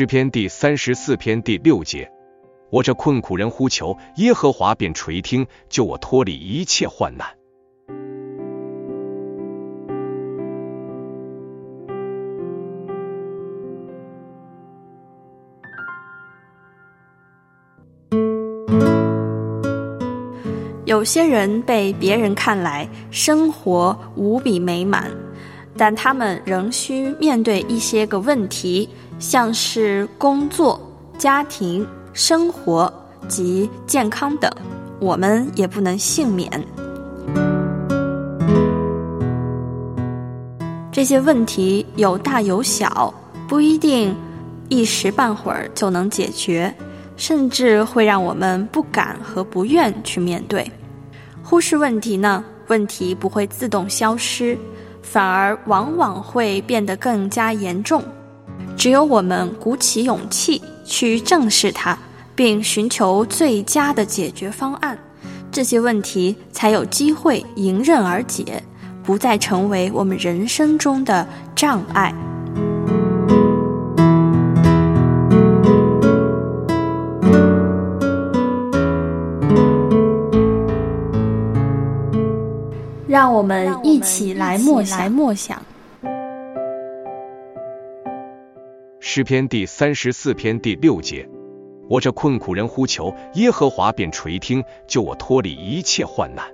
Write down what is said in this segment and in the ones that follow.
诗篇第三十四篇第六节：我这困苦人呼求耶和华，便垂听，救我脱离一切患难。有些人被别人看来生活无比美满，但他们仍需面对一些个问题。像是工作、家庭、生活及健康等，我们也不能幸免。这些问题有大有小，不一定一时半会儿就能解决，甚至会让我们不敢和不愿去面对。忽视问题呢？问题不会自动消失，反而往往会变得更加严重。只有我们鼓起勇气去正视它，并寻求最佳的解决方案，这些问题才有机会迎刃而解，不再成为我们人生中的障碍。让我们一起来默想。诗篇第三十四篇第六节：我这困苦人呼求耶和华，便垂听，救我脱离一切患难。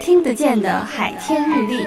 听得见的海天日历。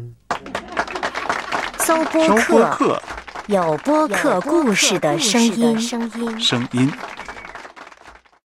搜播客，有播客故事的声音。声音。